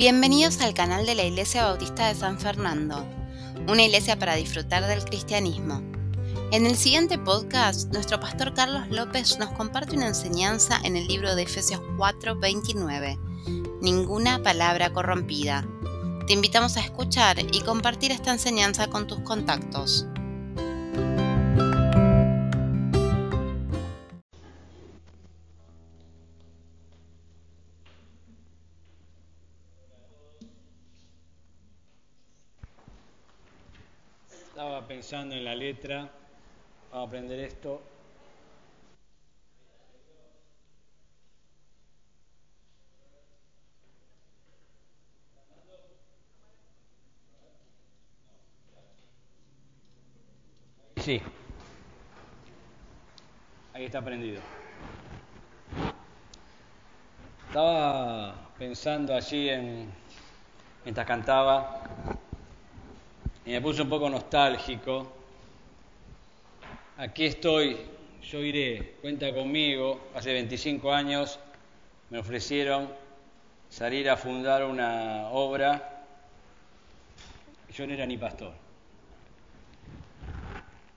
Bienvenidos al canal de la Iglesia Bautista de San Fernando, una iglesia para disfrutar del cristianismo. En el siguiente podcast, nuestro pastor Carlos López nos comparte una enseñanza en el libro de Efesios 4:29, Ninguna palabra corrompida. Te invitamos a escuchar y compartir esta enseñanza con tus contactos. Pensando en la letra, vamos a aprender esto. Sí, ahí está prendido. Estaba pensando allí en, mientras cantaba, y me puse un poco nostálgico. Aquí estoy, yo iré, cuenta conmigo. Hace 25 años me ofrecieron salir a fundar una obra. Yo no era ni pastor.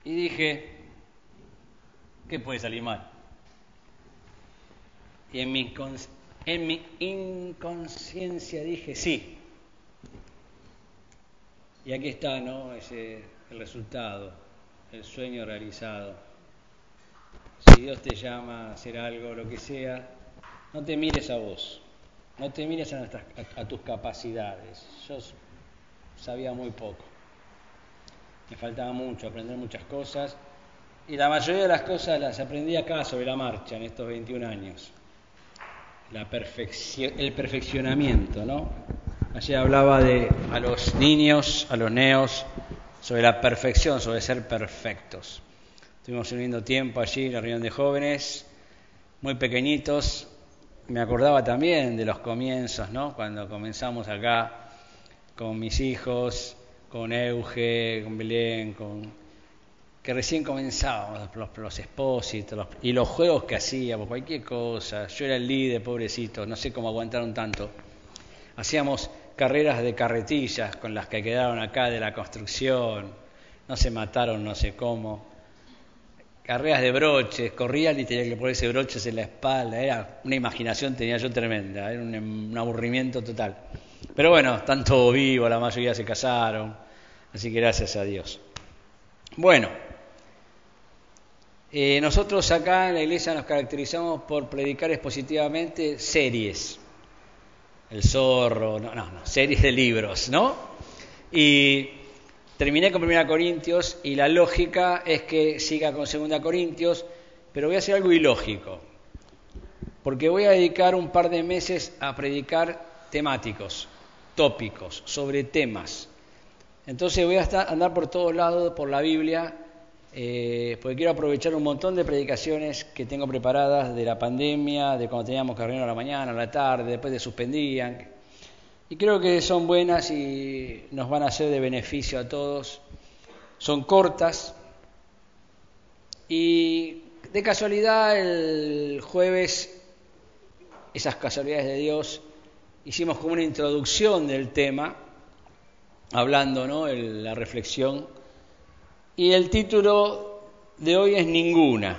Y dije, ¿qué puede salir mal? Y en mi, en mi inconsciencia dije, sí, y aquí está, ¿no? Ese, el resultado, el sueño realizado. Si Dios te llama a hacer algo, lo que sea, no te mires a vos, no te mires a, tus capacidades. Yo sabía muy poco, me faltaba mucho, aprender muchas cosas, y la mayoría de las cosas las aprendí acá sobre la marcha en estos 21 años. La el perfeccionamiento, ¿no? Ayer hablaba de a los niños, a los neos, sobre la perfección, sobre ser perfectos. Estuvimos un lindo tiempo allí en la reunión de jóvenes, muy pequeñitos. Me acordaba también de los comienzos, ¿no? Cuando comenzamos acá con mis hijos, con Euge, con Belén, con que recién comenzábamos los, los expósitos y los juegos que hacíamos, cualquier cosa. Yo era el líder, pobrecito, no sé cómo aguantaron tanto. Hacíamos carreras de carretillas con las que quedaron acá de la construcción, no se mataron no sé cómo, carreras de broches, corrían y tenían que ponerse broches en la espalda, era una imaginación tenía yo tremenda, era un, aburrimiento total. Pero bueno, están todos vivos, la mayoría se casaron, así que gracias a Dios. Bueno, eh, nosotros acá en la iglesia nos caracterizamos por predicar expositivamente series. El zorro, no, no, no, series de libros, ¿no? Y terminé con Primera Corintios y la lógica es que siga con Segunda Corintios, pero voy a hacer algo ilógico, porque voy a dedicar un par de meses a predicar temáticos, tópicos, sobre temas. Entonces voy a andar por todos lados, por la Biblia, eh, porque quiero aprovechar un montón de predicaciones que tengo preparadas de la pandemia, de cuando teníamos que a la mañana, a la tarde, después de suspendían. Y creo que son buenas y nos van a ser de beneficio a todos. Son cortas. Y de casualidad el jueves, esas casualidades de Dios, hicimos como una introducción del tema, hablando, ¿no? la reflexión y el título de hoy es ninguna,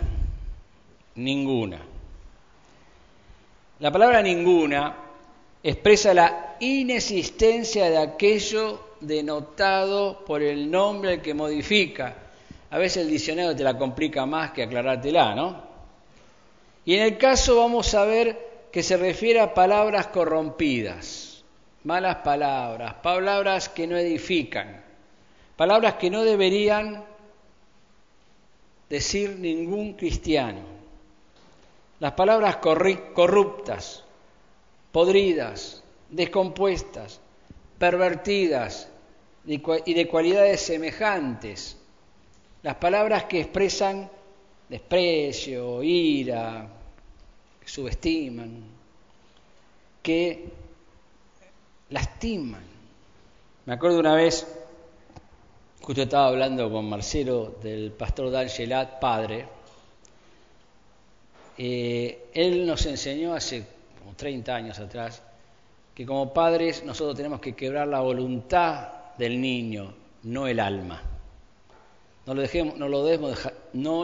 ninguna. La palabra ninguna expresa la inexistencia de aquello denotado por el nombre que modifica. A veces el diccionario te la complica más que aclarártela, ¿no? Y en el caso vamos a ver que se refiere a palabras corrompidas, malas palabras, palabras que no edifican. Palabras que no deberían decir ningún cristiano. Las palabras corruptas, podridas, descompuestas, pervertidas y de cualidades semejantes. Las palabras que expresan desprecio, ira, que subestiman, que lastiman. Me acuerdo una vez Justo estaba hablando con Marcelo del pastor D'Angelat, padre. Eh, él nos enseñó hace como 30 años atrás que como padres nosotros tenemos que quebrar la voluntad del niño, no el alma. No lo, dejemos, no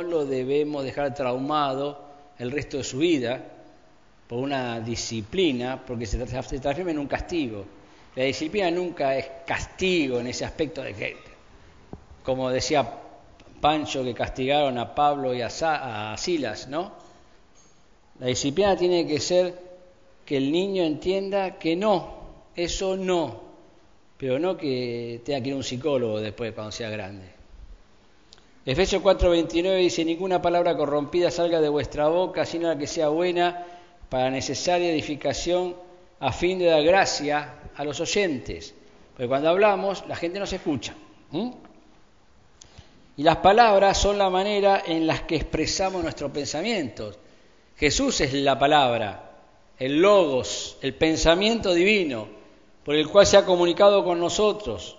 lo, debemos, dejar, traumado el resto de su vida por una disciplina, porque se, se transforma en un castigo. La disciplina nunca es castigo en ese aspecto de que, como decía Pancho, que castigaron a Pablo y a, a Silas, ¿no? La disciplina tiene que ser que el niño entienda que no, eso no, pero no que tenga que ir a un psicólogo después cuando sea grande. Efesios 4:29 dice, ninguna palabra corrompida salga de vuestra boca, sino la que sea buena para necesaria edificación a fin de dar gracia a los oyentes. Porque cuando hablamos, la gente nos escucha. Y las palabras son la manera en las que expresamos nuestros pensamientos. Jesús es la palabra, el logos, el pensamiento divino por el cual se ha comunicado con nosotros.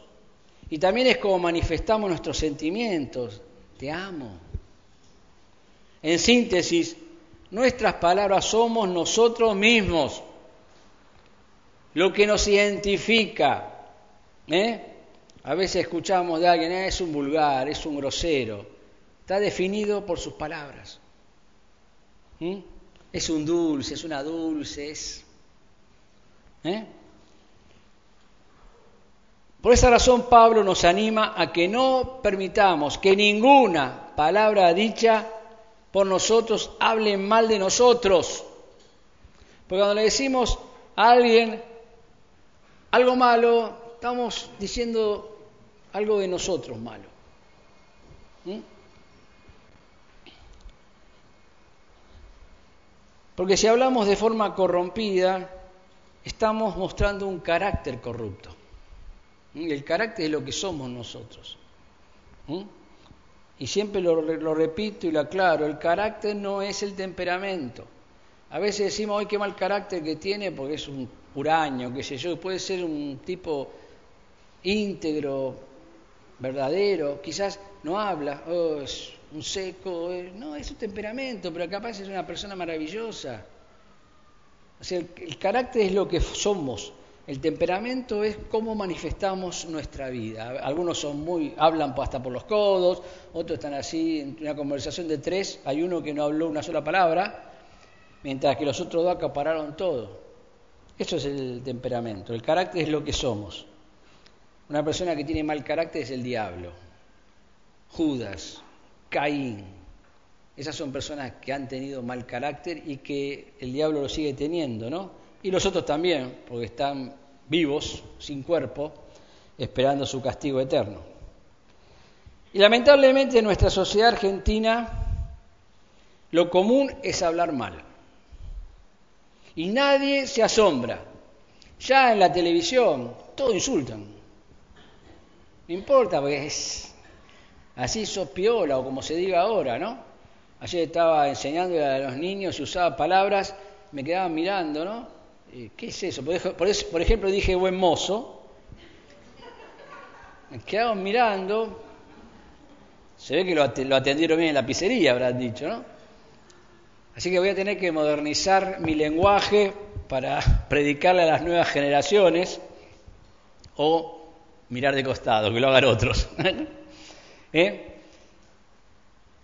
Y también es como manifestamos nuestros sentimientos. Te amo. En síntesis, nuestras palabras somos nosotros mismos, lo que nos identifica. ¿eh? A veces escuchamos de alguien, ah, es un vulgar, es un grosero. Está definido por sus palabras. ¿Mm? Es un dulce, es una dulce, es... ¿eh? Por esa razón Pablo nos anima a que no permitamos que ninguna palabra dicha por nosotros hable mal de nosotros. Porque cuando le decimos a alguien algo malo, estamos diciendo algo de nosotros malo. ¿Mm? Porque si hablamos de forma corrompida, estamos mostrando un carácter corrupto. ¿Mm? El carácter es lo que somos nosotros. ¿Mm? Y siempre lo, repito y lo aclaro, el carácter no es el temperamento. A veces decimos, ay, qué mal carácter que tiene porque es un huraño, qué sé yo, puede ser un tipo íntegro, verdadero, quizás no habla, oh, es un seco, eh, no, es su temperamento, pero capaz es una persona maravillosa. O sea, el, carácter es lo que somos, el temperamento es cómo manifestamos nuestra vida. Algunos son muy, hablan hasta por los codos, otros están así, en una conversación de tres, hay uno que no habló una sola palabra, mientras que los otros dos acapararon todo. Eso es el temperamento, el carácter es lo que somos. Una persona que tiene mal carácter es el diablo. Judas, Caín. Esas son personas que han tenido mal carácter y que el diablo lo sigue teniendo, ¿no? Y los otros también, porque están vivos, sin cuerpo, esperando su castigo eterno. Y lamentablemente en nuestra sociedad argentina lo común es hablar mal. Y nadie se asombra. Ya en la televisión, todo insultan. No importa, porque es así sopiola o como se diga ahora, ¿no? Ayer estaba enseñándole a los niños y usaba palabras, me quedaban mirando, ¿no? ¿Qué es eso? Por, ejemplo, dije buen mozo. Me quedaban mirando. Se ve que lo, atendieron bien en la pizzería, habrán dicho, ¿no? Así que voy a tener que modernizar mi lenguaje para predicarle a las nuevas generaciones o mirar de costado, que lo hagan otros. ¿Eh?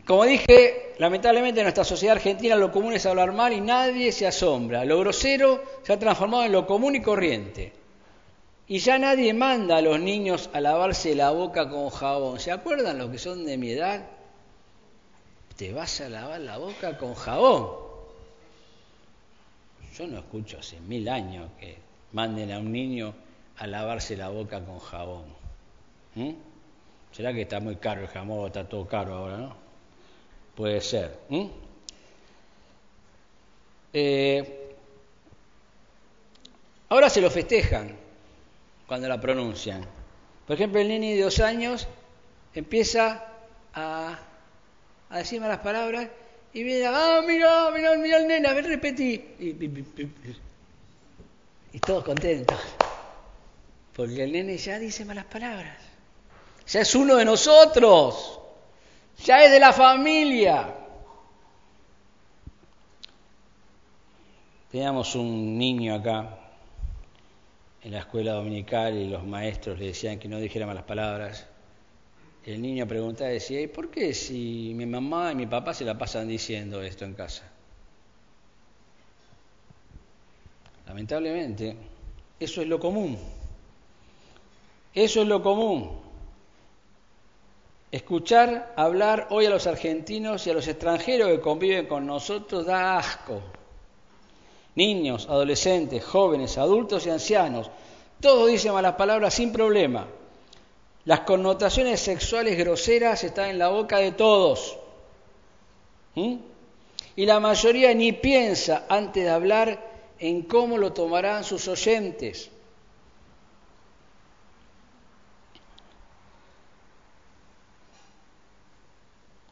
Como dije, lamentablemente en nuestra sociedad argentina lo común es hablar mal y nadie se asombra. Lo grosero se ha transformado en lo común y corriente. Y ya nadie manda a los niños a lavarse la boca con jabón. ¿Se acuerdan los que son de mi edad? Te vas a lavar la boca con jabón. Yo no escucho hace mil años que manden a un niño a lavarse la boca con jabón. ¿Mm? ¿Será que está muy caro el jabón? Está todo caro ahora, ¿no? Puede ser. Eh, ahora se lo festejan cuando la pronuncian. Por ejemplo, el nene de dos años empieza a, a decir malas palabras y viene, ah, mira, mira, mira el nene, a ver, repetí. y todos contentos. Porque el nene ya dice malas palabras. Ya es uno de nosotros. Ya es de la familia. Teníamos un niño acá en la escuela dominical y los maestros le decían que no dijera malas palabras, el niño preguntaba y decía, ¿y por qué si mi mamá y mi papá se la pasan diciendo esto en casa? Lamentablemente, eso es lo común. Eso es lo común. Escuchar hablar hoy a los argentinos y a los extranjeros que conviven con nosotros da asco niños, adolescentes, jóvenes, adultos y ancianos. Todos dicen malas palabras sin problema. Las connotaciones sexuales groseras están en la boca de todos. ¿Mm? Y la mayoría ni piensa antes de hablar en cómo lo tomarán sus oyentes.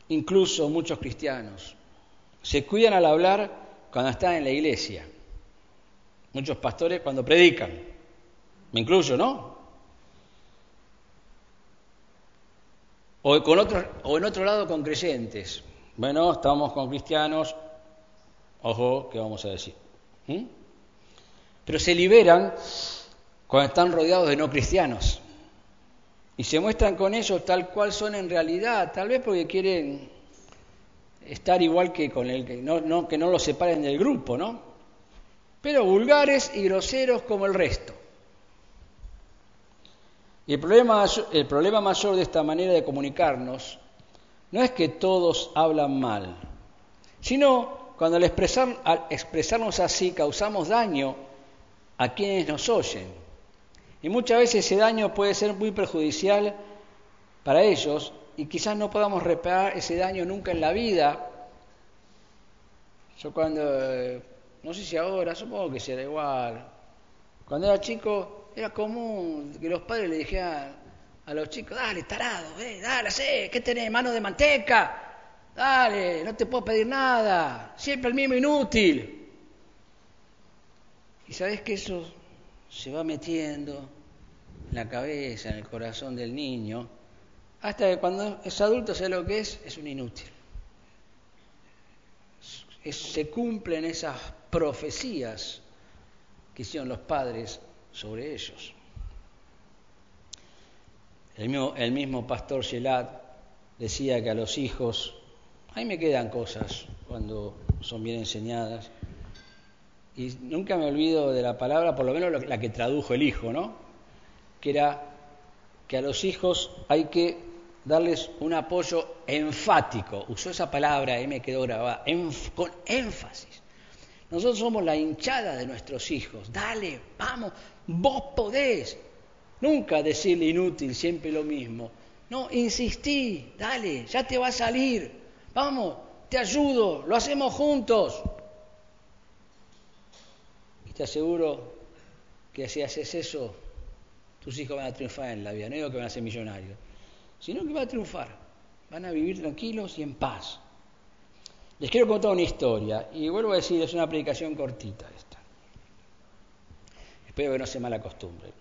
Incluso muchos cristianos se cuidan al hablar cuando están en la iglesia. Muchos pastores cuando predican, me incluyo, ¿no? O, con o en otro lado con creyentes. Bueno, estamos con cristianos, ojo, ¿qué vamos a decir? ¿Mm? Pero se liberan cuando están rodeados de no cristianos. Y se muestran con ellos tal cual son en realidad, tal vez porque quieren estar igual que con el que no, que no los separen del grupo, ¿no? pero vulgares y groseros como el resto. Y el problema, el problema mayor de esta manera de comunicarnos no es que todos hablan mal, sino cuando al, expresar, al expresarnos así causamos daño a quienes nos oyen. Y muchas veces ese daño puede ser muy perjudicial para ellos y quizás no podamos reparar ese daño nunca en la vida. Yo cuando eh, no sé si ahora, supongo que será igual. Cuando era chico era común que los padres le dijeran a los chicos, dale, tarado, eh, dale, sé, ¿qué tenés? Mano de manteca, dale, no te puedo pedir nada, siempre el mismo inútil. Y sabés que eso se va metiendo en la cabeza, en el corazón del niño, hasta que cuando es adulto sabe lo que es, es un inútil. se cumplen esas profecías que hicieron los padres sobre ellos. El mismo, el mismo pastor Shelat decía que a los hijos, ahí me quedan cosas cuando son bien enseñadas, y nunca me olvido de la palabra, por lo menos la que tradujo el hijo, ¿no? Que era que a los hijos hay que darles un apoyo enfático. Usó esa palabra y me quedó grabada, con énfasis. Nosotros somos la hinchada de nuestros hijos. Dale, vamos, vos podés. Nunca decirle inútil, siempre lo mismo. No, insistí, dale, ya te va a salir. Vamos, te ayudo, lo hacemos juntos. Y te aseguro que si haces eso, tus hijos van a triunfar en la vida. No digo que van a ser millonarios, sino que van a triunfar. Van a vivir tranquilos y en paz. Les quiero contar una historia y vuelvo a decir, es una predicación cortita esta. Espero que no se mala costumbre.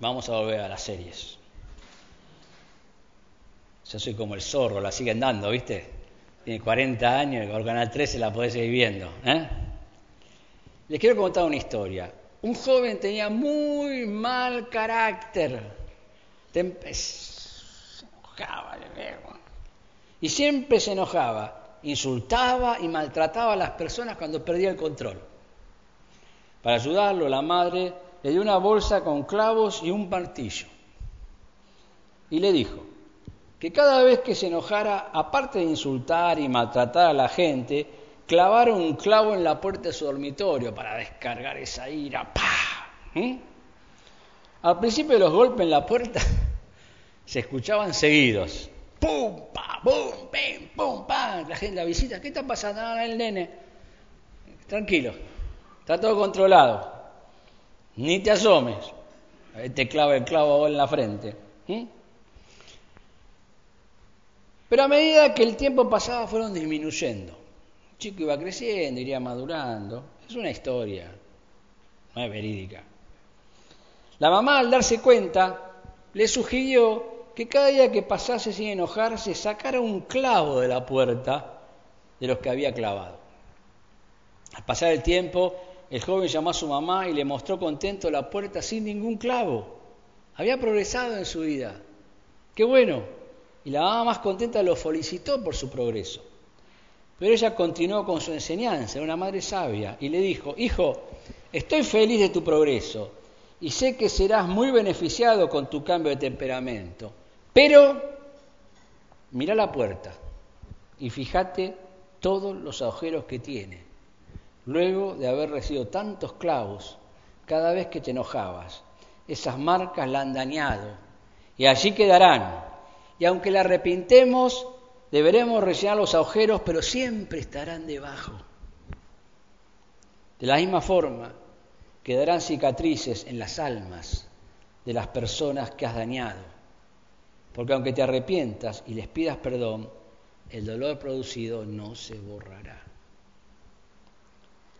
Vamos a volver a las series. Yo soy como el zorro, la siguen dando, ¿viste? Tiene 40 años y por Canal 13 la podés seguir viendo. ¿eh? Les quiero contar una historia. Un joven tenía muy mal carácter. Se enojaba, y siempre se enojaba insultaba y maltrataba a las personas cuando perdía el control. Para ayudarlo, la madre le dio una bolsa con clavos y un martillo. Y le dijo que cada vez que se enojara, aparte de insultar y maltratar a la gente, clavara un clavo en la puerta de su dormitorio para descargar esa ira. ¿Mm? Al principio los golpes en la puerta se escuchaban seguidos, pum, pa, pum, pim, pum, pa. La gente la visita, ¿qué está pasando? Ah, el nene. Tranquilo, está todo controlado. Ni te asomes. Te clava el clavo en la frente. Pero a medida que el tiempo pasaba fueron disminuyendo. Chico iba creciendo, iría madurando. Es una historia, no es verídica. La mamá al darse cuenta le sugirió que cada día que pasase sin enojarse sacara un clavo de la puerta de los que había clavado. Al pasar el tiempo, el joven llamó a su mamá y le mostró contento la puerta sin ningún clavo. Había progresado en su vida. ¡Qué bueno! Y la mamá más contenta lo felicitó por su progreso. Pero ella continuó con su enseñanza, era una madre sabia, y le dijo, hijo, estoy feliz de tu progreso y sé que serás muy beneficiado con tu cambio de temperamento, pero mira la puerta y fíjate todos los agujeros que tiene luego de haber recibido tantos clavos cada vez que te enojabas. Esas marcas la han dañado y allí quedarán. Y aunque la arrepintemos, deberemos rellenar los agujeros, pero siempre estarán debajo. De la misma forma, quedarán cicatrices en las almas de las personas que has dañado. Porque aunque te arrepientas y les pidas perdón, el dolor producido no se borrará.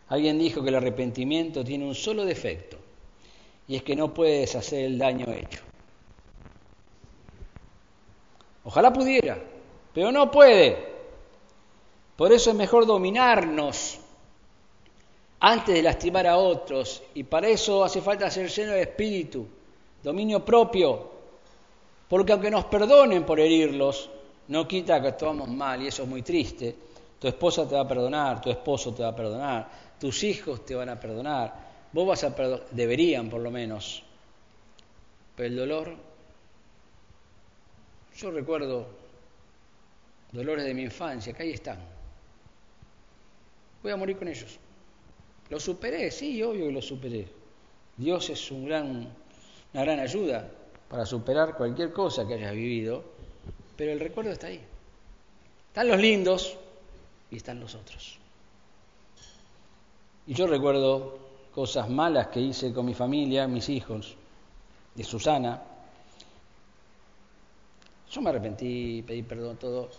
Alguien dijo que el arrepentimiento tiene un solo defecto, y es que no puede deshacer el daño hecho. Ojalá pudiera, pero no puede. Por eso es mejor dominarnos antes de lastimar a otros, y para eso hace falta ser lleno de espíritu, dominio propio, porque aunque nos perdonen por herirlos, no quita que actuamos mal, y eso es muy triste. Tu esposa te va a perdonar, tu esposo te va a perdonar, tus hijos te van a perdonar, vos vas a perdonar, deberían por lo menos. Pero el dolor, yo recuerdo dolores de mi infancia, que ahí están. Voy a morir con ellos. Lo superé, sí, obvio que lo superé. Dios es un gran, una gran ayuda para superar cualquier cosa que hayas vivido, pero el recuerdo está ahí. Están los lindos y están los otros. Y yo recuerdo cosas malas que hice con mi familia, mis hijos, de Susana. Yo me arrepentí, pedí perdón, todo.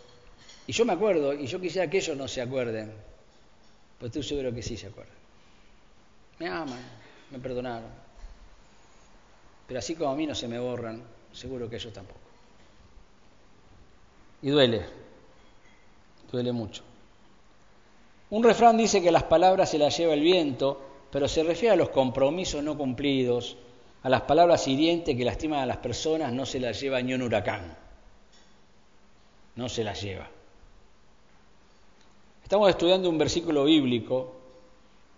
Y yo me acuerdo, y yo quisiera que ellos no se acuerden, pero estoy seguro que sí se acuerdan. Me aman, me perdonaron. Pero así como a mí no se me borran, seguro que ellos tampoco. Y duele, duele mucho. Un refrán dice que las palabras se las lleva el viento, pero se refiere a los compromisos no cumplidos, a las palabras hirientes que lastiman a las personas, no se las lleva ni un huracán. No se las lleva. Estamos estudiando un versículo bíblico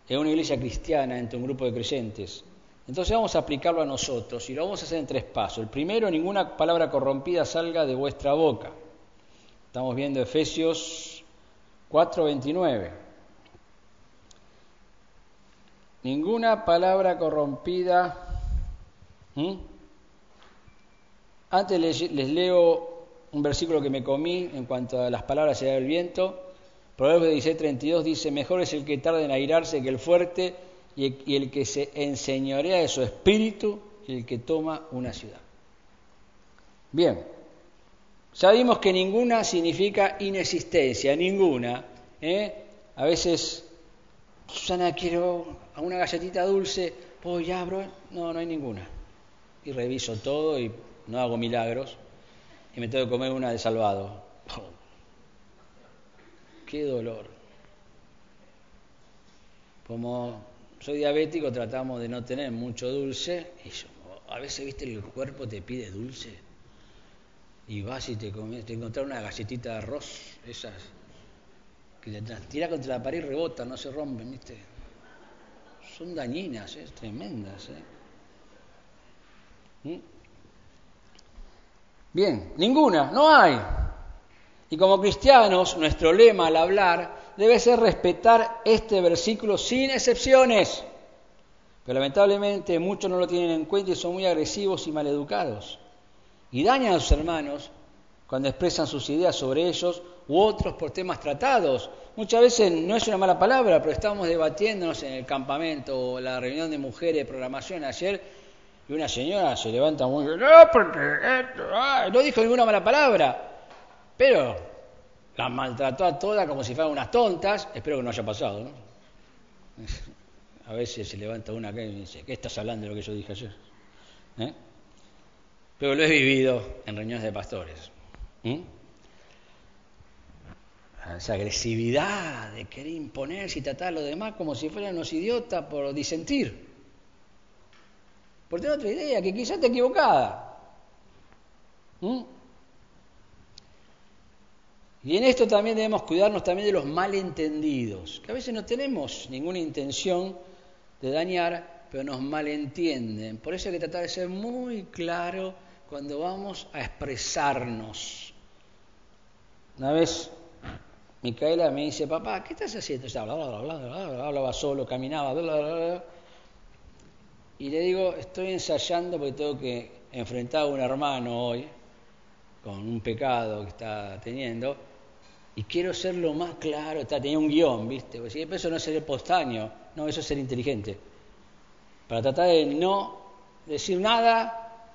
en una iglesia cristiana entre un grupo de creyentes. Entonces vamos a aplicarlo a nosotros y lo vamos a hacer en tres pasos. El primero, ninguna palabra corrompida salga de vuestra boca. Estamos viendo Efesios 4:29. Ninguna palabra corrompida. Antes les, leo un versículo que me comí en cuanto a las palabras y del viento. Proverbios 16:32 dice, mejor es el que tarda en airarse que el fuerte y el, que se enseñorea de su espíritu y el que toma una ciudad. Bien, sabemos que ninguna significa inexistencia, ninguna. ¿eh? A veces, Susana, quiero a una galletita dulce, pues ya abro, no, no hay ninguna. Y reviso todo y no hago milagros y me tengo que comer una de salvado. ¡Qué dolor! Como soy diabético, tratamos de no tener mucho dulce y a veces, viste, el cuerpo te pide dulce y vas y te, comes, te encuentras una galletita de arroz, esas que te tira contra la pared y rebota, no se rompen, viste son dañinas, es tremendas. ¿eh? ¿Mm? Bien, ninguna, no hay. Y como cristianos, nuestro lema al hablar debe ser respetar este versículo sin excepciones. Pero lamentablemente muchos no lo tienen en cuenta y son muy agresivos y maleducados. Y dañan a sus hermanos cuando expresan sus ideas sobre ellos u otros por temas tratados. Muchas veces no es una mala palabra, pero estábamos debatiéndonos en el campamento o la reunión de mujeres de programación ayer y una señora se levanta muy no, porque no dijo ninguna mala palabra, pero la maltrató a todas como si fueran unas tontas, espero que no haya pasado, ¿no? A veces se levanta una que y dice, ¿qué estás hablando de lo que yo dije ayer? ¿Eh? Pero lo he vivido en reuniones de pastores. esa agresividad de querer imponerse y tratar a los demás como si fueran unos idiotas por disentir. Por tener otra idea, que quizás esté equivocada. ¿Mm? Y en esto también debemos cuidarnos también de los malentendidos, que a veces no tenemos ninguna intención de dañar, pero nos malentienden. Por eso hay que tratar de ser muy claro cuando vamos a expresarnos. Una vez Micaela me dice, papá, ¿qué estás haciendo? hablaba solo, caminaba, y le digo, estoy ensayando porque tengo que enfrentar a un hermano hoy con un pecado que está teniendo y quiero ser lo más claro, está, tenía un guion, ¿viste? Pues, eso no es ser postaño, no, eso es ser inteligente. Para tratar de no decir nada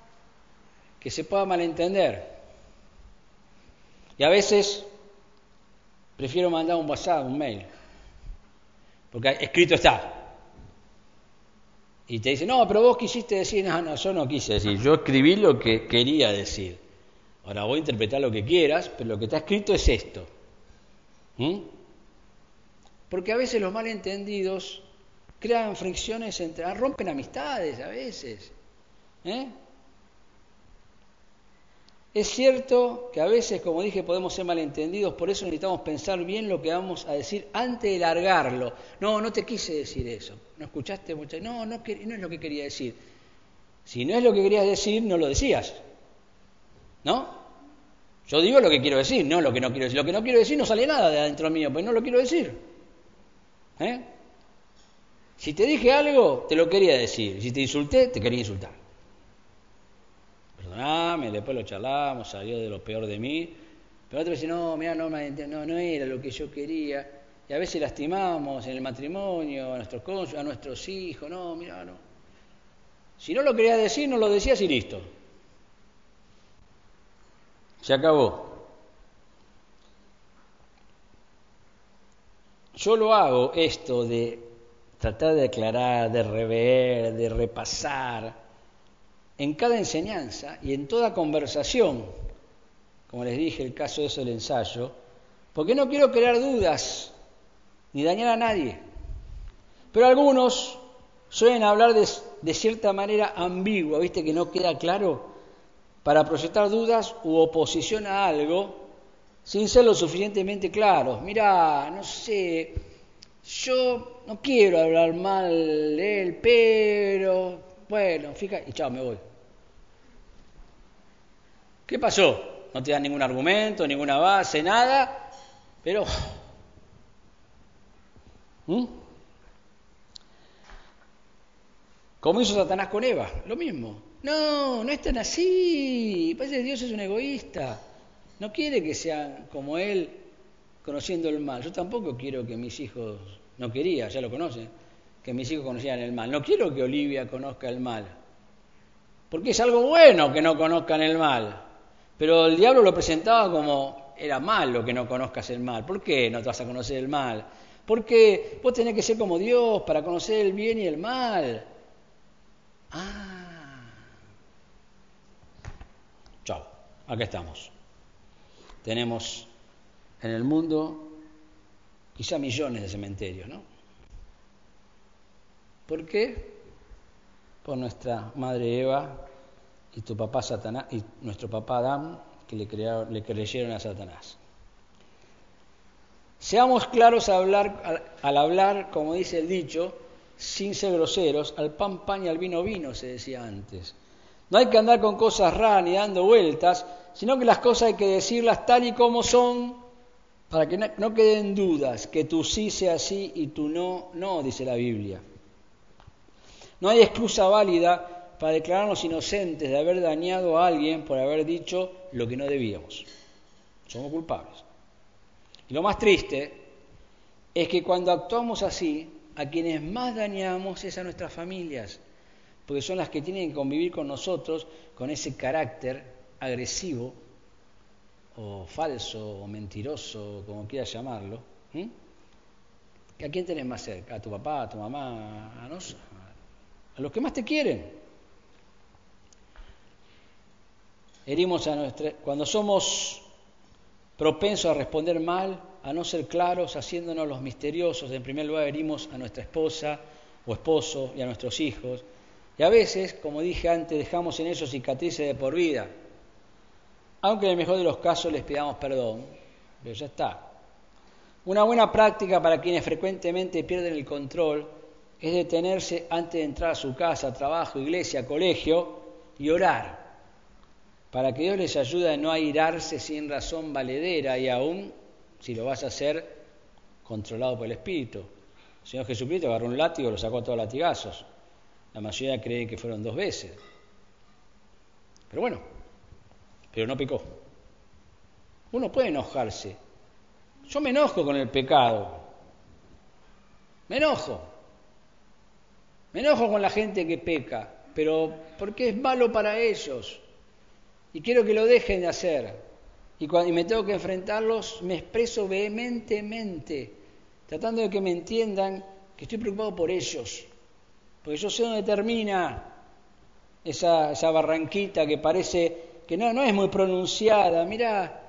que se pueda malentender. Y a veces prefiero mandar un WhatsApp, un mail, porque escrito está. Y te dice, no, pero vos quisiste decir, no, no, yo no quise decir, yo escribí lo que quería decir. Ahora voy a interpretar lo que quieras, pero lo que está escrito es esto. ¿Mm? Porque a veces los malentendidos crean fricciones entre, ah, rompen amistades a veces. ¿eh? Es cierto que a veces, como dije, podemos ser malentendidos, por eso necesitamos pensar bien lo que vamos a decir antes de largarlo. No, no te quise decir eso. ¿No escuchaste mucho? No, no, no es lo que quería decir. Si no es lo que querías decir, no lo decías. ¿No? Yo digo lo que quiero decir, no lo que no quiero decir. Lo que no quiero decir no sale nada de adentro mío, pues no lo quiero decir. ¿Eh? Si te dije algo, te lo quería decir. Si te insulté, te quería insultar. Perdóname, después lo charlamos, salió de lo peor de mí. Pero otro dice, no, mira, no, no, no era lo que yo quería. Y a veces lastimamos en el matrimonio a nuestros cónyuges, a nuestros hijos. No, mira, no. Si no lo quería decir, no lo decías y listo. Se acabó. Yo lo hago esto de tratar de aclarar, de rever, de repasar, en cada enseñanza y en toda conversación, como les dije el caso de eso del ensayo, porque no quiero crear dudas ni dañar a nadie. Pero algunos suelen hablar de, de cierta manera ambigua, ¿viste? Que no queda claro para proyectar dudas u oposición a algo sin ser lo suficientemente claros. Mira, no sé, yo no quiero hablar mal de él, pero bueno, fíjate, y chao, me voy. ¿Qué pasó? No te dan ningún argumento, ninguna base, nada, pero... ¿Mm? Como hizo Satanás con Eva, lo mismo. No, no es tan así. Parece que Dios es un egoísta. No quiere que sean como Él conociendo el mal. Yo tampoco quiero que mis hijos, no quería, ya lo conocen, que mis hijos conocieran el mal. No quiero que Olivia conozca el mal. Porque es algo bueno que no conozcan el mal. Pero el diablo lo presentaba como era malo que no conozcas el mal. ¿Por qué no te vas a conocer el mal? Porque vos tenés que ser como Dios para conocer el bien y el mal. Ah, acá estamos. Tenemos en el mundo quizá millones de cementerios, ¿no? ¿Por qué? Por nuestra madre Eva y tu papá Satanás y nuestro papá Adán que le, crearon, le creyeron a Satanás. Seamos claros al hablar, al, al hablar, como dice el dicho, sin ser groseros, al pan pan y al vino vino, se decía antes. No hay que andar con cosas raras ni dando vueltas, sino que las cosas hay que decirlas tal y como son, para que no queden dudas, que tú sí sea sí y tú no, no, dice la Biblia. No hay excusa válida para declararnos inocentes de haber dañado a alguien por haber dicho lo que no debíamos. Somos culpables. Y lo más triste es que cuando actuamos así, a quienes más dañamos es a nuestras familias, porque son las que tienen que convivir con nosotros con ese carácter agresivo o falso o mentiroso, como quieras llamarlo. ¿A quién tenés más cerca? ¿A tu papá, a tu mamá, a, nos, a los que más te quieren? Herimos a nuestra... Cuando somos propensos a responder mal, a no ser claros, haciéndonos los misteriosos. En primer lugar, herimos a nuestra esposa o esposo y a nuestros hijos. Y a veces, como dije antes, dejamos en ellos cicatrices de por vida. Aunque en el mejor de los casos les pidamos perdón, pero ya está. Una buena práctica para quienes frecuentemente pierden el control es detenerse antes de entrar a su casa, trabajo, iglesia, colegio y orar para que Dios les ayude a no airarse sin razón valedera y aún, si lo vas a hacer, controlado por el Espíritu. El Señor Jesucristo agarró un látigo y lo sacó a todos latigazos. La mayoría cree que fueron dos veces. Pero bueno, pero no pecó. Uno puede enojarse. Yo me enojo con el pecado. Me enojo. Me enojo con la gente que peca, pero porque es malo para ellos y quiero que lo dejen de hacer. Y cuando me tengo que enfrentarlos, me expreso vehementemente, tratando de que me entiendan que estoy preocupado por ellos. Porque yo sé dónde termina esa, esa barranquita que parece que no, no es muy pronunciada. Mira,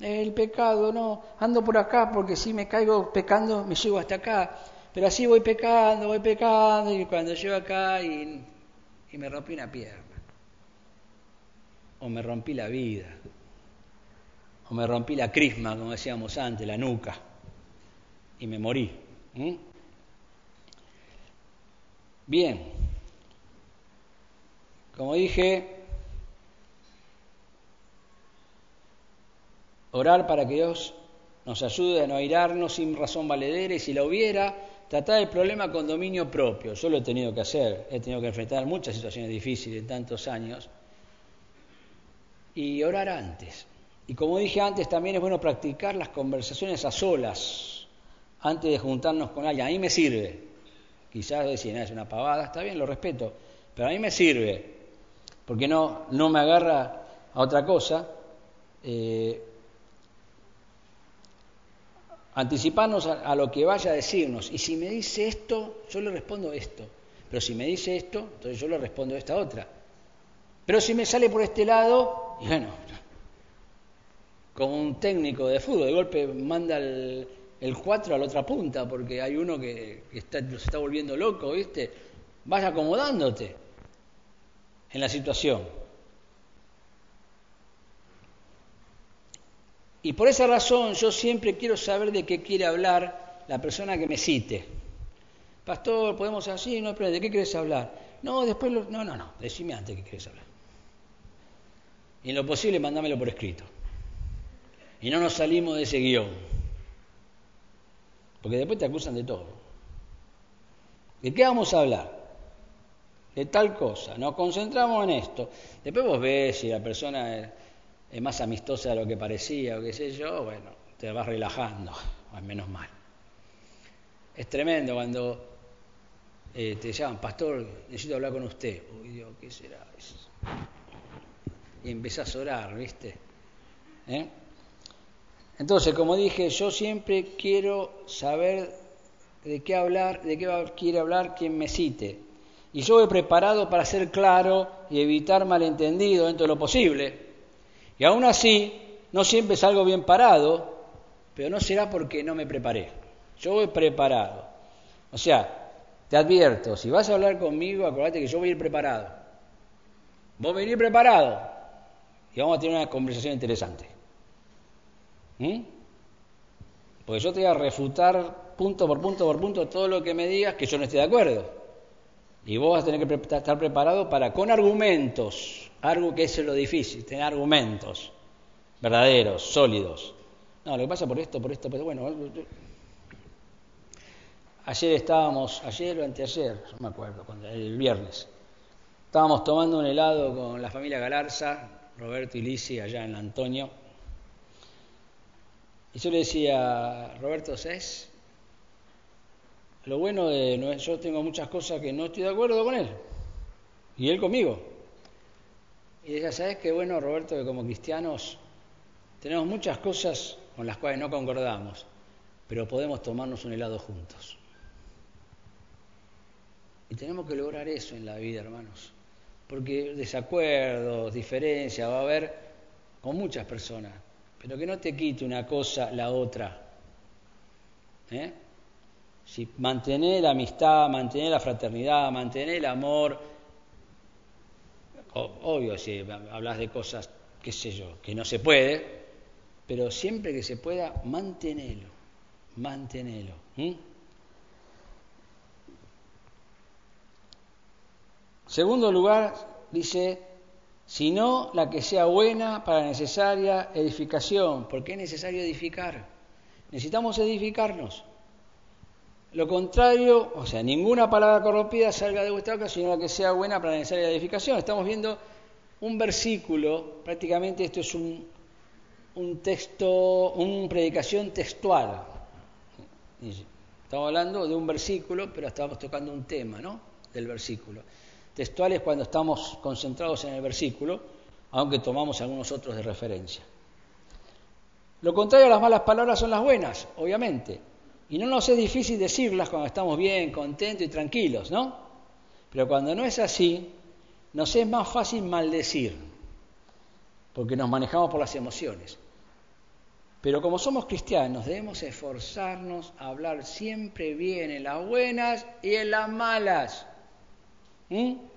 el pecado, no, ando por acá porque si me caigo pecando me llevo hasta acá. Pero así voy pecando, voy pecando y cuando llego acá y, y me rompí una pierna o me rompí la vida, o me rompí la crisma, como decíamos antes, la nuca, y me morí. Bien, como dije, orar para que Dios nos ayude a no airarnos sin razón valedera y si la hubiera, tratar el problema con dominio propio. Yo lo he tenido que hacer, he tenido que enfrentar muchas situaciones difíciles en tantos años y orar antes. Y como dije antes, también es bueno practicar las conversaciones a solas antes de juntarnos con alguien. A mí me sirve. Quizás decir, es una pavada, está bien, lo respeto, pero a mí me sirve, porque no, no me agarra a otra cosa. Eh, anticiparnos a, a, lo que vaya a decirnos. Y si me dice esto, yo le respondo esto. Pero si me dice esto, entonces yo le respondo esta otra. Pero si me sale por este lado, y bueno, como un técnico de fútbol, de golpe manda el, el 4 a la otra punta, porque hay uno que, está, se está volviendo loco, ¿viste? Vas acomodándote en la situación. Y por esa razón yo siempre quiero saber de qué quiere hablar la persona que me cite. Pastor, podemos así, no, pero ¿de qué quieres hablar? No, después, lo, no, no, no, decime antes qué quieres hablar. Y en lo posible mandámelo por escrito. Y no nos salimos de ese guion. Porque después te acusan de todo. ¿De qué vamos a hablar? De tal cosa. Nos concentramos en esto. Después vos ves si la persona es, más amistosa de lo que parecía o qué sé yo, bueno, te vas relajando, al menos mal. Es tremendo cuando eh, te llaman, pastor, necesito hablar con usted. Uy, Dios, ¿qué será eso? y empezás a orar, ¿viste? ¿Eh? Entonces, como dije, yo siempre quiero saber de qué hablar, de qué quiere hablar quien me cite. Y yo he preparado para ser claro y evitar malentendido dentro de lo posible. Y aún así, no siempre salgo bien parado, pero no será porque no me preparé. Yo he preparado. O sea, te advierto, si vas a hablar conmigo, acuérdate que yo voy a ir preparado. Vos venir preparado y vamos a tener una conversación interesante. ¿Mm? Porque yo te voy a refutar punto por punto por punto todo lo que me digas que yo no esté de acuerdo. Y vos vas a tener que estar preparado para, con argumentos, algo que es lo difícil, tener argumentos verdaderos, sólidos. No, lo que pasa por esto, por esto, pero bueno. Ayer estábamos, ayer o anteayer, no me acuerdo, el viernes, estábamos tomando un helado con la familia Galarza Roberto y Lisi allá en Antonio. Y yo le decía, Roberto, ¿sabes? Lo bueno de yo tengo muchas cosas que no estoy de acuerdo con él. Y él conmigo. Y ella, ¿sabes qué bueno, Roberto, que como cristianos tenemos muchas cosas con las cuales no concordamos, pero podemos tomarnos un helado juntos? Y tenemos que lograr eso en la vida, hermanos porque desacuerdos, diferencias va a haber con muchas personas. Pero que no te quite una cosa la otra. ¿Eh? Si mantener la amistad, mantener la fraternidad, mantener el amor, obvio si hablas de cosas, qué sé yo, que no se puede, pero siempre que se pueda, manténelo, manténelo. Segundo lugar, dice, sino la que sea buena para necesaria edificación, porque es necesario edificar. Necesitamos edificarnos. Lo contrario, o sea, ninguna palabra corrompida salga de vuestra boca, sino la que sea buena para necesaria edificación. Estamos viendo un versículo, prácticamente esto es un, un texto, una predicación textual. Estamos hablando de un versículo, pero estamos tocando un tema, ¿no? Del versículo. Textual es cuando estamos concentrados en el versículo, aunque tomamos algunos otros de referencia. Lo contrario a las malas palabras son las buenas, obviamente. Y no nos es difícil decirlas cuando estamos bien, contentos y tranquilos, ¿no? Pero cuando no es así, nos es más fácil maldecir, porque nos manejamos por las emociones. Pero como somos cristianos, debemos esforzarnos a hablar siempre bien en las buenas y en las malas. ¿Mm?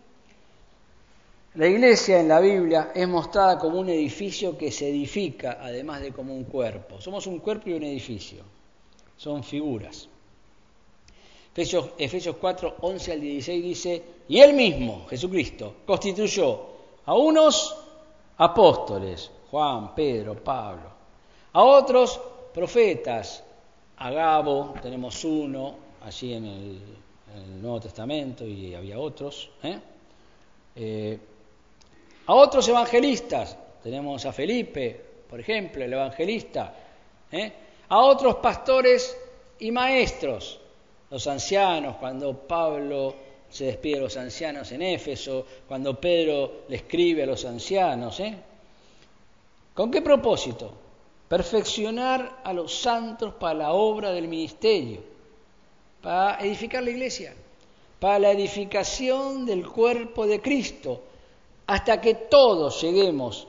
La iglesia en la Biblia es mostrada como un edificio que se edifica, además de como un cuerpo. Somos un cuerpo y un edificio. Son figuras. Efesios, Efesios 4, 11 al 16 dice, y él mismo, Jesucristo, constituyó a unos apóstoles, Juan, Pedro, Pablo, a otros profetas, a Gabo, tenemos uno allí en el, Nuevo Testamento y había otros. ¿eh? Eh, a otros evangelistas, tenemos a Felipe, por ejemplo, el evangelista. ¿eh? A otros pastores y maestros, los ancianos, cuando Pablo se despide de los ancianos en Éfeso, cuando Pedro le escribe a los ancianos. ¿Con qué propósito? Perfeccionar a los santos para la obra del ministerio para edificar la iglesia, para la edificación del cuerpo de Cristo, hasta que todos lleguemos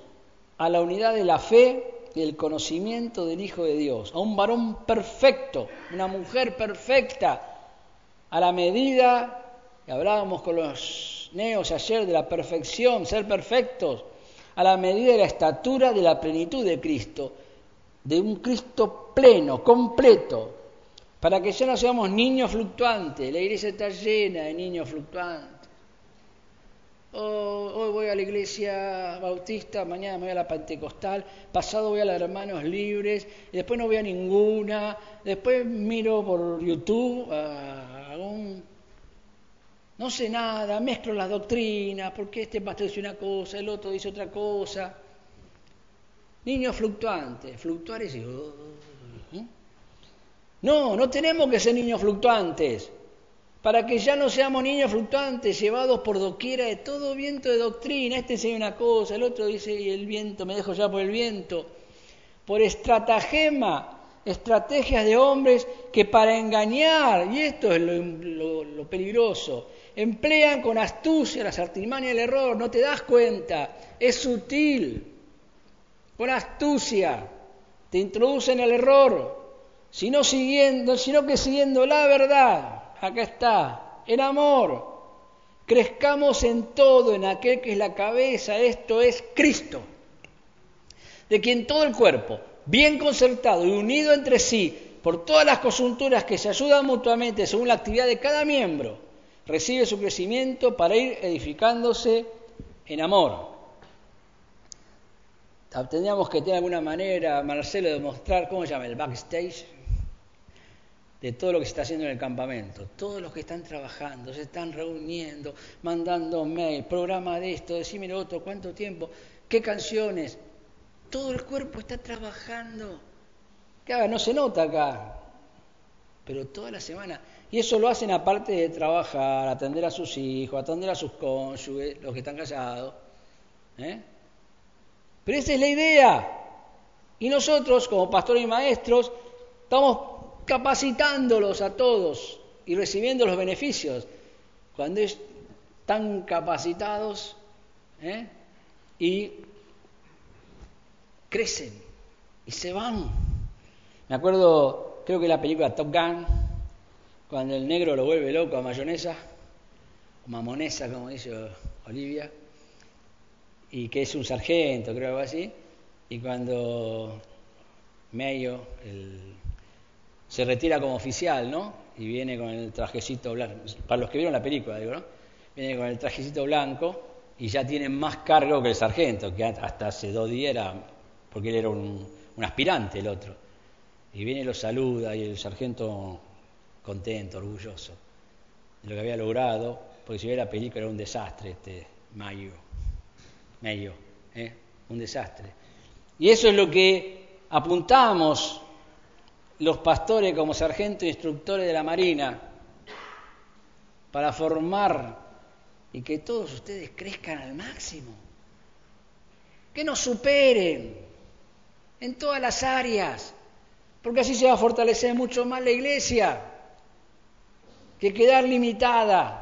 a la unidad de la fe y el conocimiento del Hijo de Dios, a un varón perfecto, una mujer perfecta, a la medida, que hablábamos con los neos ayer de la perfección, ser perfectos, a la medida de la estatura de la plenitud de Cristo, de un Cristo pleno, completo, para que ya no seamos niños fluctuantes. La iglesia está llena de niños fluctuantes. Oh, hoy voy a la iglesia bautista, mañana me voy a la pentecostal, pasado voy a las hermanos libres, y después no voy a ninguna, después miro por YouTube, no sé nada, mezclo las doctrinas, porque este pastor dice una cosa, el otro dice otra cosa. Niños fluctuantes, fluctuar y no, no tenemos que ser niños fluctuantes. Para que ya no seamos niños fluctuantes, llevados por doquiera de todo viento de doctrina. Este dice una cosa, el otro dice, y el viento, me dejo ya por el viento. Por estratagema, estrategias de hombres que para engañar, y esto es lo, peligroso, emplean con astucia las artimañas del error, no te das cuenta, es sutil, con astucia, te introducen el error, sino, siguiendo, sino que siguiendo la verdad, acá está, el amor, crezcamos en todo, en aquel que es la cabeza, esto es Cristo, de quien todo el cuerpo, bien concertado y unido entre sí, por todas las coyunturas que se ayudan mutuamente según la actividad de cada miembro, recibe su crecimiento para ir edificándose en amor. Tendríamos que tener alguna manera, Marcelo, de mostrar, ¿cómo se llama? El backstage de todo lo que se está haciendo en el campamento. Todos los que están trabajando, se están reuniendo, mandando mail, programa de esto, decime lo otro, cuánto tiempo, qué canciones. Todo el cuerpo está trabajando. Claro, no se nota acá, pero toda la semana. Y eso lo hacen aparte de trabajar, atender a sus hijos, atender a sus cónyuges, los que están casados. ¿eh? Pero esa es la idea. Y nosotros, como pastores y maestros, estamos capacitándolos a todos y recibiendo los beneficios. Cuando están capacitados ¿eh? y crecen, y se van. Me acuerdo, creo que la película Top Gun, cuando el negro lo vuelve loco a mayonesa, o mamonesa, como dice Olivia, y que es un sargento, creo algo así, y cuando Mayo se retira como oficial, ¿no? Y viene con el trajecito blanco, para los que vieron la película, digo, ¿no? Viene con el trajecito blanco y ya tiene más cargo que el sargento, que hasta hace dos días era, porque él era un, aspirante el otro. Y viene y lo saluda y el sargento contento, orgulloso de lo que había logrado, porque si ve la película era un desastre este Mayo, Mayo, ¿eh? un desastre. Y eso es lo que apuntamos los pastores como sargentos e instructores de la Marina para formar y que todos ustedes crezcan al máximo, que nos superen en todas las áreas, porque así se va a fortalecer mucho más la iglesia que quedar limitada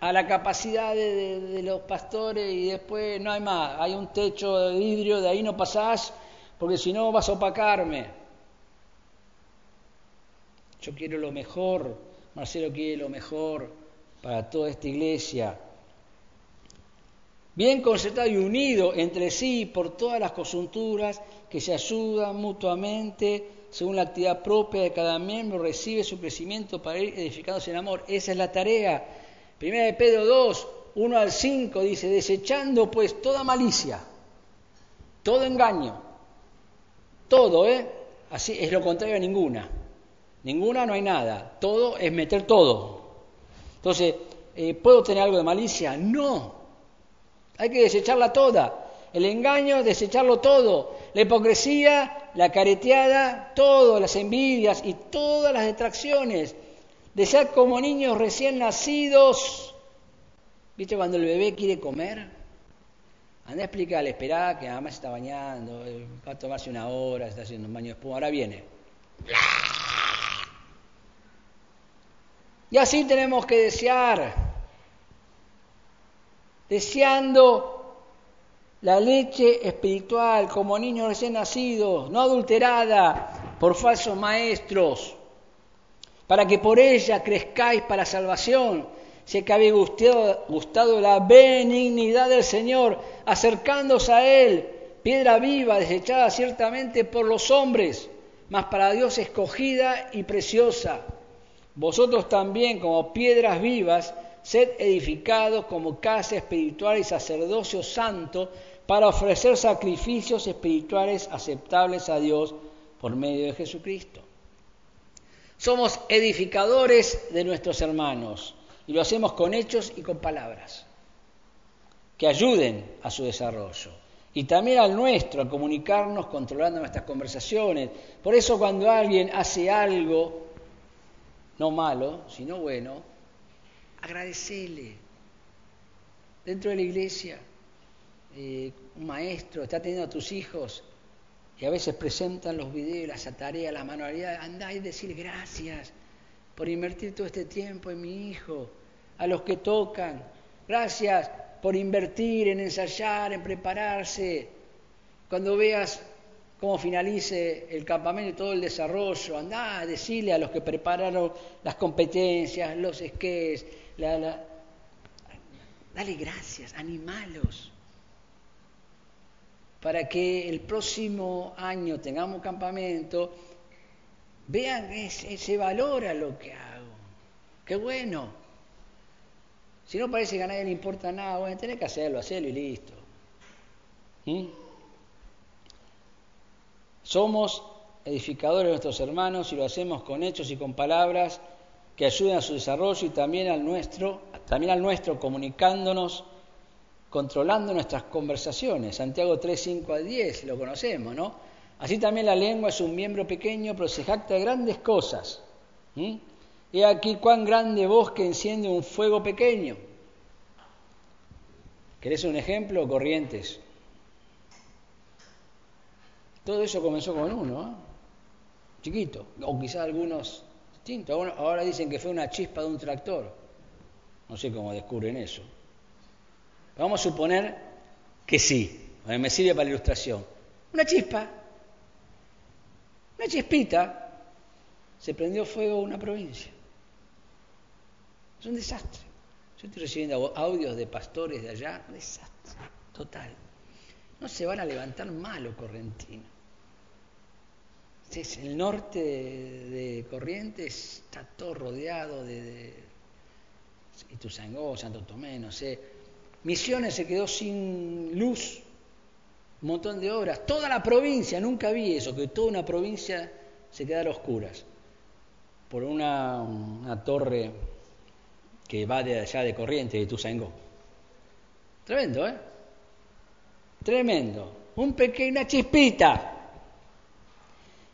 a la capacidad de, los pastores y después no hay más, hay un techo de vidrio, de ahí no pasás, porque si no vas a opacarme. Yo quiero lo mejor, Marcelo quiere lo mejor para toda esta iglesia. Bien concertado y unido entre sí por todas las coyunturas que se ayudan mutuamente según la actividad propia de cada miembro, recibe su crecimiento para ir edificándose en amor. Esa es la tarea. Primera de Pedro 2, 1 al 5 dice, desechando pues toda malicia, todo engaño, todo, ¿eh? Así es lo contrario a ninguna. Ninguna no hay nada. Todo es meter todo. Entonces, eh, ¿puedo tener algo de malicia? No. Hay que desecharla toda. El engaño, desecharlo todo. La hipocresía, la careteada, todo, las envidias y todas las distracciones. Desear como niños recién nacidos. ¿Viste cuando el bebé quiere comer? Anda a explicarle, esperá que mamá se está bañando, va a tomarse una hora, está haciendo un baño de espuma, ahora viene. Y así tenemos que desear, deseando la leche espiritual como niños recién nacidos, no adulterada por falsos maestros, para que por ella crezcáis para salvación, si que habéis gustado, gustado la benignidad del Señor, acercándose a Él, piedra viva, desechada ciertamente por los hombres, mas para Dios escogida y preciosa. Vosotros también, como piedras vivas, sed edificados como casa espiritual y sacerdocio santo para ofrecer sacrificios espirituales aceptables a Dios por medio de Jesucristo. Somos edificadores de nuestros hermanos y lo hacemos con hechos y con palabras que ayuden a su desarrollo y también al nuestro, a comunicarnos controlando nuestras conversaciones. Por eso cuando alguien hace algo, no malo, sino bueno, agradecele dentro de la iglesia. Eh, un maestro está teniendo a tus hijos y a veces presentan los videos, las tareas, las manualidades, andá y decir gracias por invertir todo este tiempo en mi hijo, a los que tocan, gracias por invertir en ensayar, en prepararse. Cuando veas cómo finalice el campamento y todo el desarrollo, andá a decirle a los que prepararon las competencias, los esqués, dale gracias, animalos para que el próximo año tengamos campamento, vean que se, valora lo que hago. Qué bueno. Si no parece que a nadie le importa nada, bueno, tenés que hacerlo, hacerlo y listo. ¿Mm? Somos edificadores de nuestros hermanos y lo hacemos con hechos y con palabras que ayuden a su desarrollo y también al nuestro, también al nuestro comunicándonos controlando nuestras conversaciones. Santiago 3, 5 al 10, lo conocemos, ¿no? Así también la lengua es un miembro pequeño, pero se jacta de grandes cosas. He aquí cuán grande bosque enciende un fuego pequeño. ¿Querés un ejemplo? Corrientes. Todo eso comenzó con uno, ¿eh? chiquito, o quizás algunos distintos. Ahora dicen que fue una chispa de un tractor. No sé cómo descubren eso. Vamos a suponer que sí, me sirve para la ilustración. Una chispa. Una chispita, se prendió fuego una provincia. Es un desastre. Yo estoy recibiendo audios de pastores de allá, un desastre, total. No se van a levantar malo correntino el norte de, Corrientes está todo rodeado de, de Santo Tomé, no sé. Misiones se quedó sin luz, un montón de obras. Toda la provincia, nunca vi eso, que toda una provincia se quedara a oscuras por una, torre que va de allá de Corrientes, de Ituzaingó. Tremendo, ¿eh? Tremendo. Un pequeño, una chispita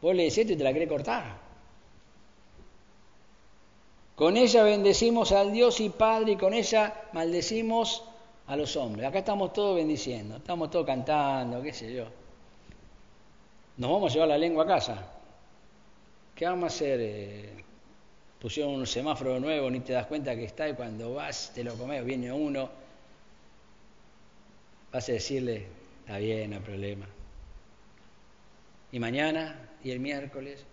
Vos le decís y te la querés cortar. Con ella bendecimos al Dios y Padre y con ella maldecimos a los hombres. Acá estamos todos bendiciendo, estamos todos cantando, qué sé yo. Nos vamos a llevar la lengua a casa. ¿Qué vamos a hacer? Eh, pusieron un semáforo nuevo, ni te das cuenta que está y cuando vas te lo comes, viene uno, vas a decirle, está bien, no hay problema. Y mañana y el miércoles.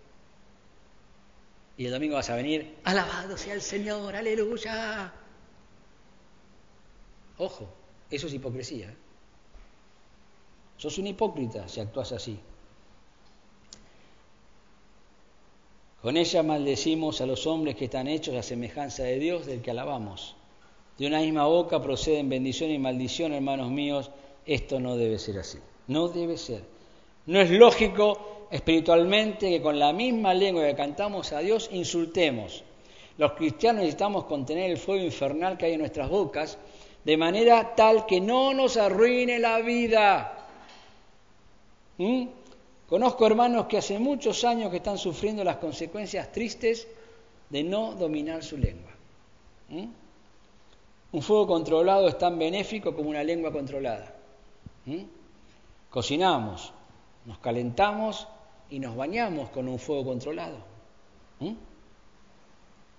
Y el domingo vas a venir, alabado sea el Señor, aleluya. Ojo, eso es hipocresía. ¿eh? Sos un hipócrita si actúas así. Con ella maldecimos a los hombres que están hechos a semejanza de Dios, del que alabamos. De una misma boca proceden bendición y maldición, hermanos míos. Esto no debe ser así. No debe ser. No es lógico espiritualmente que con la misma lengua que cantamos a Dios insultemos. Los cristianos necesitamos contener el fuego infernal que hay en nuestras bocas de manera tal que no nos arruine la vida. ¿Mm? Conozco hermanos que hace muchos años que están sufriendo las consecuencias tristes de no dominar su lengua. ¿Mm? Un fuego controlado es tan benéfico como una lengua controlada. ¿Mm? Cocinamos, nos calentamos y nos bañamos con un fuego controlado. ¿Mm?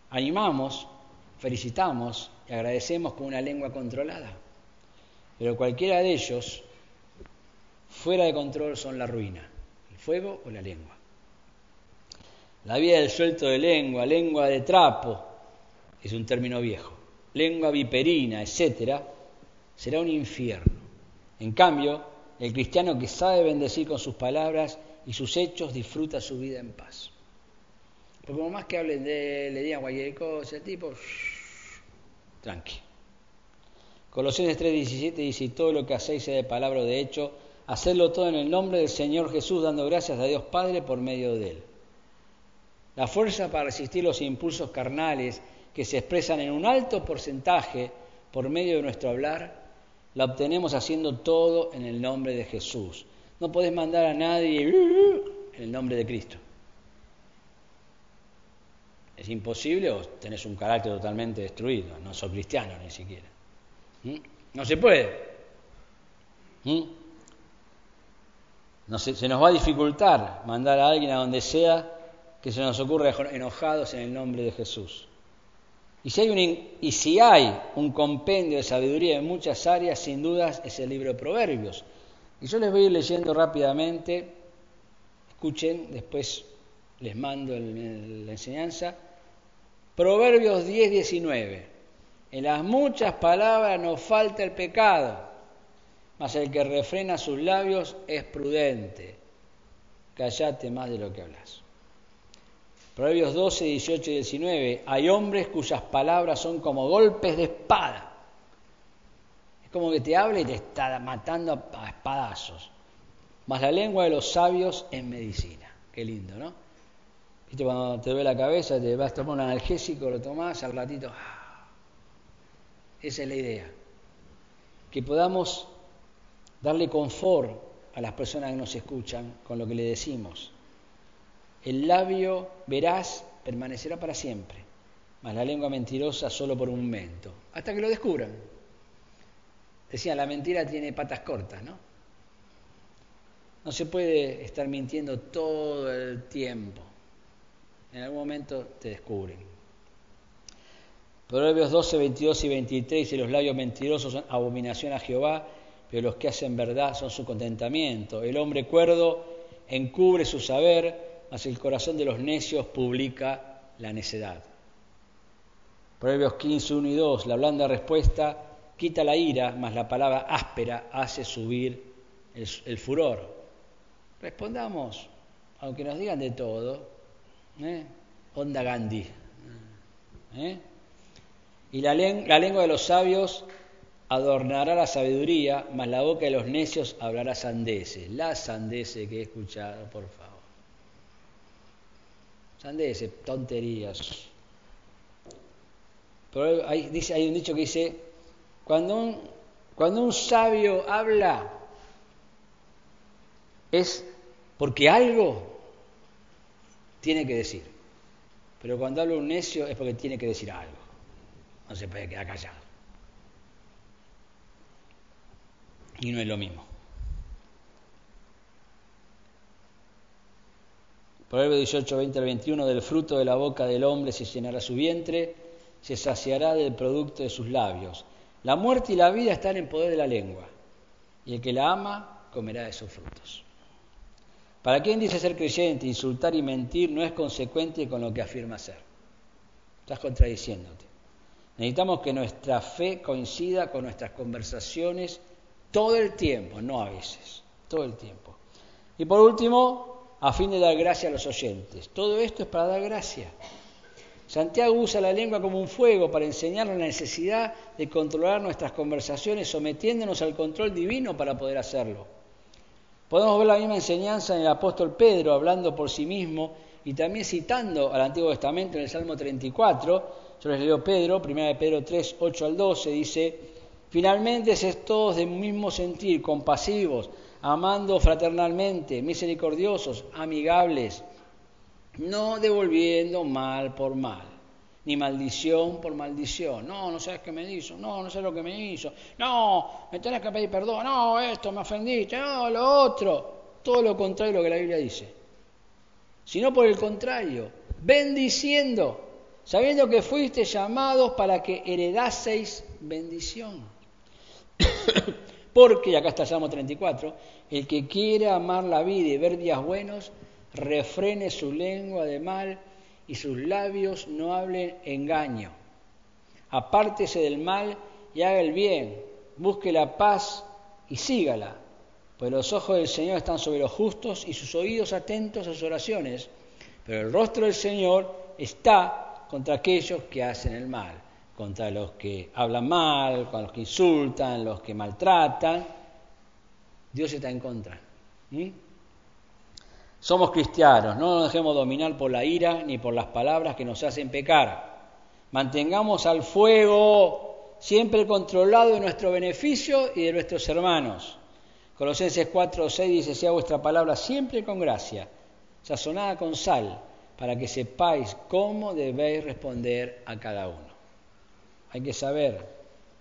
Animamos, felicitamos y agradecemos con una lengua controlada. Pero cualquiera de ellos, fuera de control, son la ruina, el fuego o la lengua. La vida del suelto de lengua, lengua de trapo, es un término viejo, lengua viperina, etcétera, será un infierno. En cambio, el cristiano que sabe bendecir con sus palabras y sus hechos disfruta su vida en paz. Porque como más que hablen de le digan cualquier cosa, tipo, tranqui. Colosenses 3:17 dice, todo lo que hacéis sea de palabra o de hecho, hacedlo todo en el nombre del Señor Jesús, dando gracias a Dios Padre por medio de Él. La fuerza para resistir los impulsos carnales que se expresan en un alto porcentaje por medio de nuestro hablar, la obtenemos haciendo todo en el nombre de Jesús, no podés mandar a nadie en el nombre de Cristo. Es imposible o tenés un carácter totalmente destruido, no sos cristiano ni siquiera. ¿Mm? No se puede. ¿Mm? No se, se, nos va a dificultar mandar a alguien a donde sea que se nos ocurra enojados en el nombre de Jesús. Y si, hay un, y si hay un compendio de sabiduría en muchas áreas, sin dudas es el libro de Proverbios. Y yo les voy a ir leyendo rápidamente, escuchen, después les mando la enseñanza. Proverbios 10, 19. En las muchas palabras nos falta el pecado, mas el que refrena sus labios es prudente. Callate más de lo que hablas. Proverbios 12, 18 y 19. Hay hombres cuyas palabras son como golpes de espada como que te habla y te está matando a espadazos. Más la lengua de los sabios es medicina. Qué lindo, ¿no? ¿Viste cuando te duele la cabeza, te vas a tomar un analgésico, lo tomás, al ratito. ¡ah! Esa es la idea. Que podamos darle confort a las personas que nos escuchan con lo que le decimos. El labio veraz permanecerá para siempre, mas la lengua mentirosa solo por un momento, hasta que lo descubran. Decían, la mentira tiene patas cortas, ¿no? No se puede estar mintiendo todo el tiempo. En algún momento te descubren. Proverbios 12, 22 y 23 y los labios mentirosos son abominación a Jehová, pero los que hacen verdad son su contentamiento. El hombre cuerdo encubre su saber, mas el corazón de los necios publica la necedad. Proverbios 15, 1 y 2, la blanda respuesta quita la ira, mas la palabra áspera hace subir el, furor. Respondamos, aunque nos digan de todo, ¿eh? onda Gandhi. ¿eh? Y la, lengua de los sabios adornará la sabiduría, mas la boca de los necios hablará sandeces. La sandeces que he escuchado, por favor. Sandeces, tonterías. Pero hay, dice, hay un dicho que dice, cuando un, cuando un sabio habla, es porque algo tiene que decir. Pero cuando habla un necio es porque tiene que decir algo. No se puede quedar callado. Y no es lo mismo. Proverbio 18, 20 al 21, del fruto de la boca del hombre se llenará su vientre, se saciará del producto de sus labios. La muerte y la vida están en poder de la lengua, y el que la ama comerá de sus frutos. Para quien dice ser creyente, insultar y mentir no es consecuente con lo que afirma ser. Estás contradiciéndote. Necesitamos que nuestra fe coincida con nuestras conversaciones todo el tiempo, no a veces, todo el tiempo. Y por último, a fin de dar gracia a los oyentes. Todo esto es para dar gracia. Santiago usa la lengua como un fuego para enseñar la necesidad de controlar nuestras conversaciones sometiéndonos al control divino para poder hacerlo. Podemos ver la misma enseñanza en el apóstol Pedro hablando por sí mismo y también citando al Antiguo Testamento en el Salmo 34. Yo les leo Pedro, 1 Pedro 3, 8 al 12, dice, finalmente sed todos de mismo sentir, compasivos, amando fraternalmente, misericordiosos, amigables no devolviendo mal por mal, ni maldición por maldición. No, no sabes qué me hizo, no, no sé lo que me hizo, no, me tenés que pedir perdón, no, esto me ofendiste, no, lo otro. Todo lo contrario de lo que la Biblia dice. Sino por el contrario, bendiciendo, sabiendo que fuiste llamados para que heredaseis bendición. Porque, acá está el Salmo 34, el que quiere amar la vida y ver días buenos, refrene su lengua de mal y sus labios no hablen engaño. Apártese del mal y haga el bien, busque la paz y sígala, pues los ojos del Señor están sobre los justos y sus oídos atentos a sus oraciones, pero el rostro del Señor está contra aquellos que hacen el mal, contra los que hablan mal, contra los que insultan, los que maltratan. Dios está en contra. Somos cristianos, no nos dejemos dominar por la ira ni por las palabras que nos hacen pecar. Mantengamos al fuego siempre controlado de nuestro beneficio y de nuestros hermanos. Colosenses 4, 6 dice, sea vuestra palabra siempre con gracia, sazonada con sal, para que sepáis cómo debéis responder a cada uno. Hay que saber,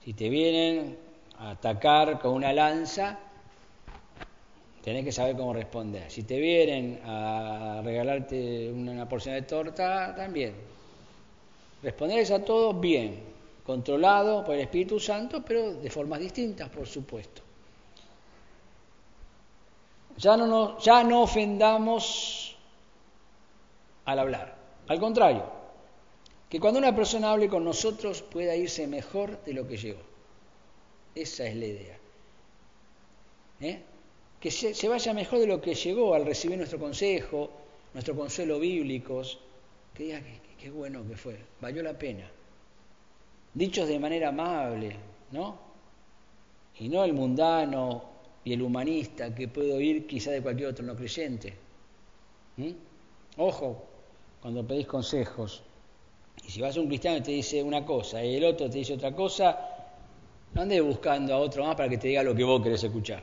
si te vienen a atacar con una lanza, tenés que saber cómo responder. Si te vienen a regalarte una porción de torta, también. Responderles a todos bien, controlado por el Espíritu Santo, pero de formas distintas, por supuesto. Ya no, ya no ofendamos al hablar. Al contrario, que cuando una persona hable con nosotros pueda irse mejor de lo que llegó. Esa es la idea. ¿Eh? que se, vaya mejor de lo que llegó al recibir nuestro consejo, nuestro consuelo bíblicos, que diga qué bueno que fue, valió la pena. Dichos de manera amable, ¿no? Y no el mundano y el humanista que puede oír quizá de cualquier otro no creyente. Ojo, cuando pedís consejos, y si vas a un cristiano y te dice una cosa y el otro te dice otra cosa, no andes buscando a otro más para que te diga lo que vos querés escuchar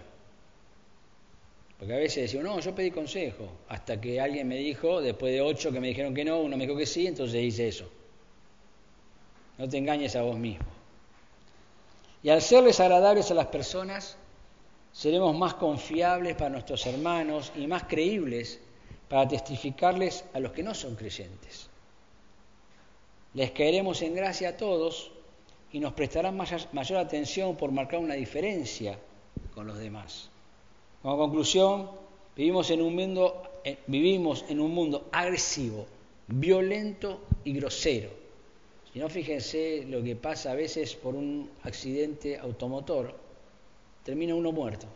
Porque a veces decimos, no, yo pedí consejo, hasta que alguien me dijo, después de ocho que me dijeron que no, uno me dijo que sí, entonces hice eso. No te engañes a vos mismo. Y al serles agradables a las personas, seremos más confiables para nuestros hermanos y más creíbles para testificarles a los que no son creyentes. Les caeremos en gracia a todos y nos prestarán mayor atención por marcar una diferencia con los demás. Como conclusión, vivimos en un mundo, eh, vivimos en un mundo agresivo, violento y grosero. Si no, fíjense lo que pasa a veces por un accidente automotor, termina uno muerto.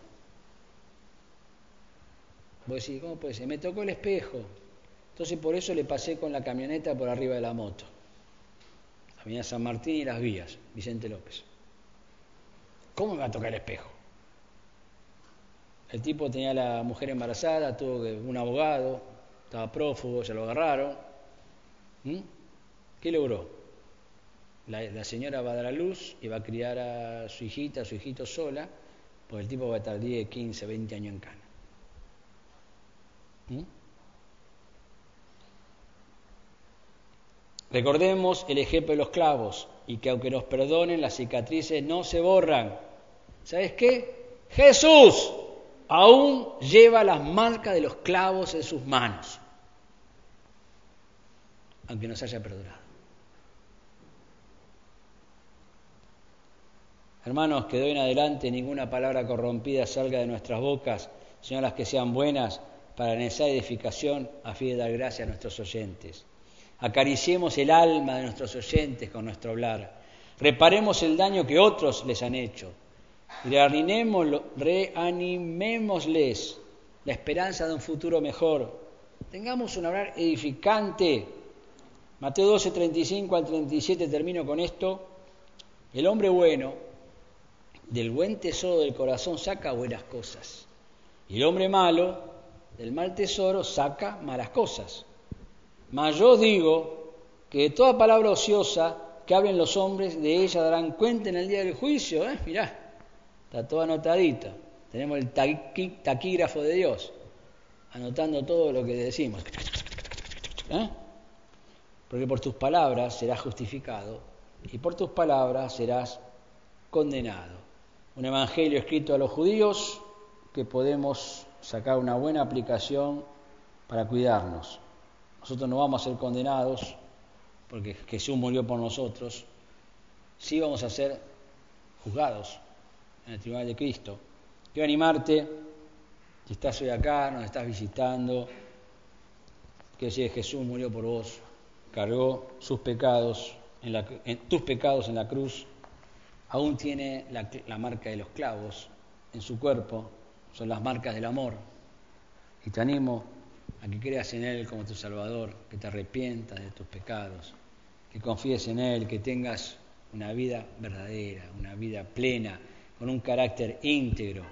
Vos decís, ¿cómo puede ser? Me tocó el espejo. Entonces por eso le pasé con la camioneta por arriba de la moto. Avenida San Martín y las vías, Vicente López. ¿Cómo me va a tocar el espejo? El tipo tenía la mujer embarazada, tuvo un abogado, estaba prófugo, se lo agarraron. ¿Mm? ¿Qué logró? La, señora va a dar a luz y va a criar a su hijita, a su hijito sola, porque el tipo va a estar 10, 15, 20 años en cana. ¿Mm? Recordemos el ejemplo de los clavos y que aunque nos perdonen, las cicatrices no se borran. ¿Sabes qué? Jesús aún lleva las marcas de los clavos en sus manos, aunque nos haya perdonado. Hermanos, que de hoy en adelante ninguna palabra corrompida salga de nuestras bocas, sino las que sean buenas para necesaria edificación a fin de dar gracia a nuestros oyentes. Acariciemos el alma de nuestros oyentes con nuestro hablar. Reparemos el daño que otros les han hecho reanimémosles la esperanza de un futuro mejor. Tengamos un hablar edificante. Mateo 12, 35 al 37, termino con esto. El hombre bueno, del buen tesoro del corazón, saca buenas cosas. Y el hombre malo, del mal tesoro, saca malas cosas. Mas yo digo que de toda palabra ociosa que hablen los hombres, de ella darán cuenta en el día del juicio. ¿eh? Mirá, Está todo anotadito. Tenemos el taquígrafo de Dios, anotando todo lo que decimos. ¿Eh? Porque por tus palabras serás justificado y por tus palabras serás condenado. Un evangelio escrito a los judíos que podemos sacar una buena aplicación para cuidarnos. Nosotros no vamos a ser condenados porque Jesús murió por nosotros, sí vamos a ser juzgados en el Tribunal de Cristo. Quiero animarte, si estás hoy acá, nos estás visitando, que si Jesús murió por vos, cargó sus pecados, en tus pecados en la cruz, aún tiene la, la marca de los clavos en su cuerpo, son las marcas del amor. Y te animo a que creas en Él como tu Salvador, que te arrepientas de tus pecados, que confíes en Él, que tengas una vida verdadera, una vida plena, con un carácter íntegro.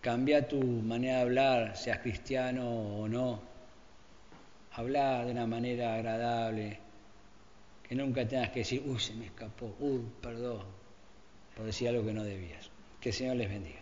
Cambia tu manera de hablar, seas cristiano o no. Habla de una manera agradable, que nunca tengas que decir, uy, se me escapó, uy, perdón, por decir algo que no debías. Que el Señor les bendiga.